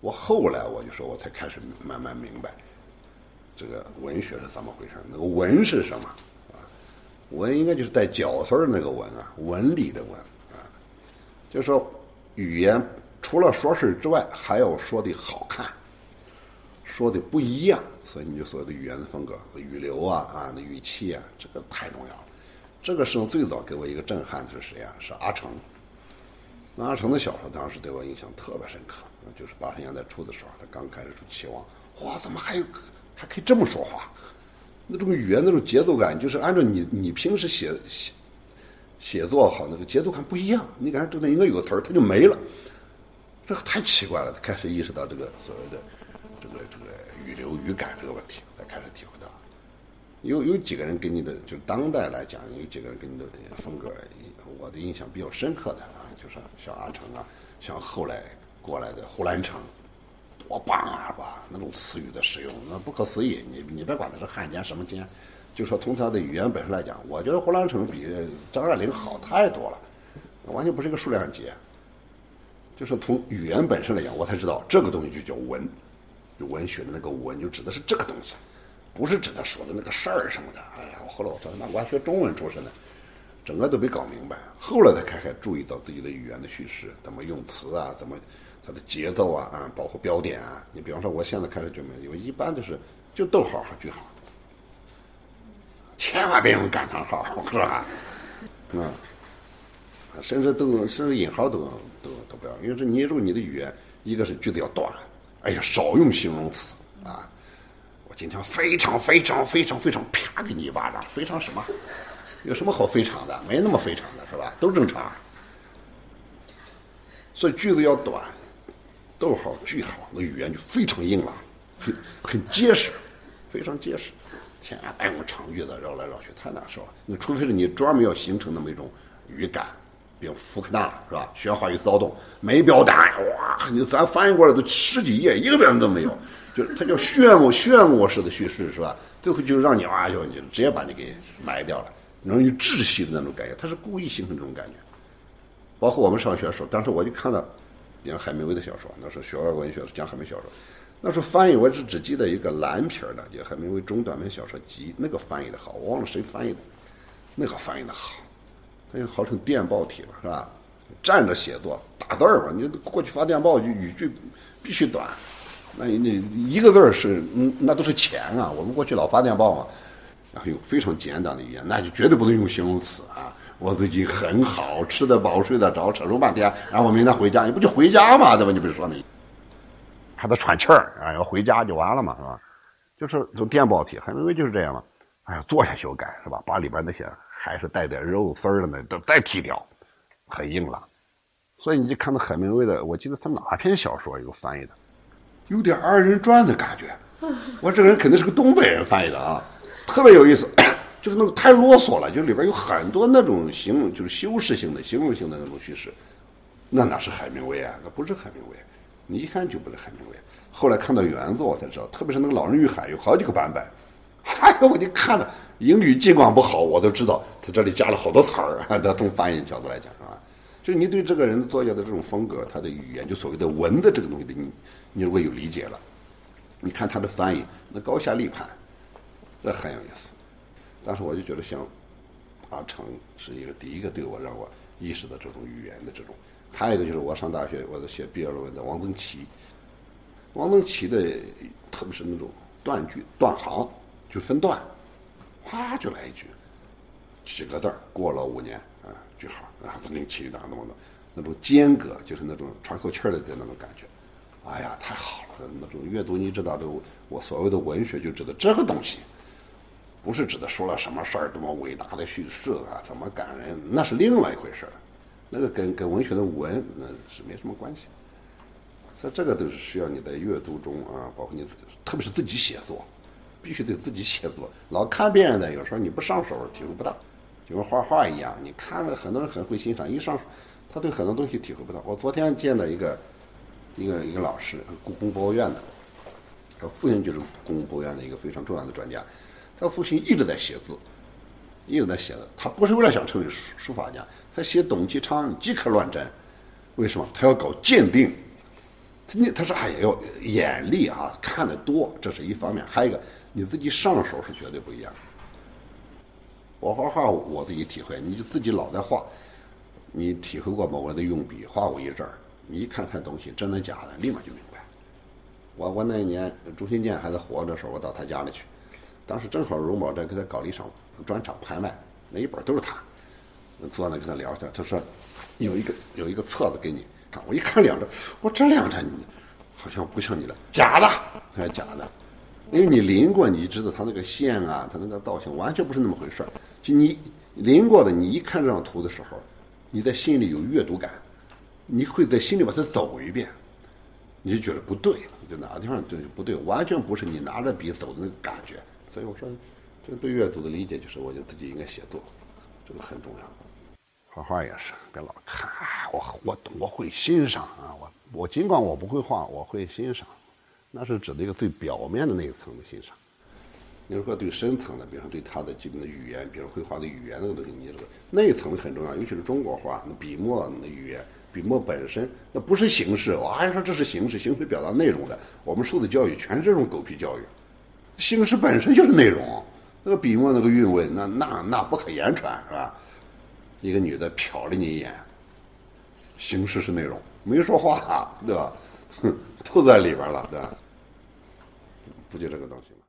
我后来我就说，我才开始慢慢明白，这个文学是怎么回事。那个文是什么啊？文应该就是带绞丝儿那个文啊，文理的文啊。就是说，语言除了说事之外，还要说的好看，说的不一样。所以你就所谓的语言的风格、语流啊啊，语气啊，这个太重要了。这个时候最早给我一个震撼的是谁啊？是阿城。那阿城的小说当时对我印象特别深刻，就是八十年代初的时候，他刚开始出《期望》，哇，怎么还有还可以这么说话？那种语言那种节奏感，就是按照你你平时写写写作好那个节奏感不一样。你感觉这里应该有个词儿，它就没了，这太奇怪了。他开始意识到这个所谓的这个这个语流语感这个问题，才开始体会到。有有几个人给你的，就是当代来讲，有几个人给你的风格，我的印象比较深刻的啊，就是像阿城啊，像后来过来的胡兰成，多棒啊，是吧？那种词语的使用，那不可思议。你你别管他是汉奸什么奸，就说从他的语言本身来讲，我觉得胡兰成比张爱玲好太多了，完全不是一个数量级。就是从语言本身来讲，我才知道这个东西就叫文，就文学的那个文，就指的是这个东西。不是指他说的那个事儿什么的，哎呀，我后来我说他妈我还学中文出身的，整个都没搞明白。后来才开始注意到自己的语言的叙事，怎么用词啊，怎么它的节奏啊，啊，包括标点啊。你比方说，我现在开始就没有，一般都是就逗号和句号，千万别用感叹号，是吧？嗯，甚至都甚至引号都都都不要，因为这你如果你的语言，一个是句子要短，哎呀，少用形容词啊。我今天非常非常非常非常啪给你一巴掌，非常什么？有什么好非常的？没那么非常的是吧？都正常。所以句子要短，逗号句号，那语言就非常硬朗，很很结实，非常结实。千万别用长句子绕来绕去，太难受了。那除非是你专门要形成那么一种语感，比如福克纳是吧？喧哗与骚动没标点，哇！你咱翻译过来都十几页，一个标点都没有。就是它叫漩涡漩涡式的叙事是吧？最后就让你啊，就就直接把你给埋掉了，容易窒息的那种感觉。他是故意形成这种感觉。包括我们上学的时候，当时我就看到，像海明威的小说，那时候学外国文学讲海明威小说，那时候翻译我只只记得一个蓝皮儿的，就海明威中短篇小说集，那个翻译的好，我忘了谁翻译的，那个翻译的好，它就号称电报体嘛，是吧？站着写作打字儿嘛，你过去发电报就语句必须短。那你一个字儿是，嗯，那都是钱啊！我们过去老发电报嘛，然后用非常简短的语言，那就绝对不能用形容词啊！我最近很好，吃得饱，睡得着，扯了半天，然后我明天回家，你不就回家嘛？对吧？你不是说你，还得喘气儿啊，要回家就完了嘛，是吧？就是就电报体，海明威就是这样嘛。哎呀，坐下修改是吧？把里边那些还是带点肉丝儿的那都再剔掉，很硬朗。所以你就看到海明威的，我记得他哪篇小说有翻译的？有点二人转的感觉，我这个人肯定是个东北人翻译的啊，特别有意思，就是那个太啰嗦了，就里边有很多那种形容，就是修饰性的、形容性的那种叙事，那哪是海明威啊？那不是海明威，你一看就不是海明威。后来看到原作，我才知道，特别是那个《老人与海》有好几个版本，哎呦，我就看着英语尽管不好，我都知道他这里加了好多词儿。他从翻译角度来讲，是吧？就是你对这个人作家的这种风格，他的语言，就所谓的文的这个东西的你。你如果有理解了，你看他的翻译，那高下立判，这很有意思。当时我就觉得，像阿成是一个第一个对我让我意识到这种语言的这种。还有一个就是我上大学我在写毕业论文的王登奇，王登奇的特别是那种断句断行就分段，哗就来一句，几个字儿过了五年啊句号啊零七档那么的，那种间隔就是那种喘口气儿的那种感觉。哎呀，太好了！那种阅读，你知道，这我所谓的文学就指的这个东西，不是指的说了什么事儿多么伟大的叙事啊，怎么感人，那是另外一回事儿，那个跟跟文学的文那是没什么关系。所以这个都是需要你在阅读中啊，包括你特别是自己写作，必须得自己写作，老看别人的，有时候你不上手体会不到，就跟画画一样，你看了很多人很会欣赏，一上手他对很多东西体会不到。我昨天见到一个。一个一个老师，故宫博物院的，他父亲就是故宫博物院的一个非常重要的专家。他父亲一直在写字，一直在写的。他不是为了想成为书书法家，他写董其昌即可乱真。为什么？他要搞鉴定，他你他说哎呀，要眼力啊，看得多，这是一方面，还有一个你自己上手是绝对不一样。我画画，我自己体会，你就自己老在画，你体会过某个人的用笔，画过一阵儿，你一看他东西真的假的，立马就明白。我我那一年朱新建还在活着的时候，我到他家里去，当时正好荣宝在给他搞了一场专场拍卖，那一本都是他，坐那跟他聊天，他说有一个有一个册子给你。看我一看两张，我这两张好像不像你的，假的，还是假的，因为你临过，你知道它那个线啊，它那个造型完全不是那么回事儿。就你临过的，你一看这张图的时候，你在心里有阅读感，你会在心里把它走一遍，你就觉得不对，就哪个地方对不对，完全不是你拿着笔走的那个感觉。所以我说，这个对阅读的理解就是，我觉得自己应该写作，这个很重要。画画也是，别老看，我我我会欣赏啊，我我尽管我不会画，我会欣赏，那是指的一个最表面的那一层的欣赏。你如说对深层的，比如说对他的基本的语言，比如绘画的语言那个东西，你这个那一层很重要，尤其是中国画，那笔墨那语言，笔墨本身那不是形式，我还说这是形式，形式表达内容的。我们受的教育全是这种狗屁教育，形式本身就是内容，那个笔墨那个韵味，那那那不可言传，是吧？一个女的瞟了你一眼，形式是内容，没说话，对吧？哼，都在里边了，对吧？不就这个东西吗？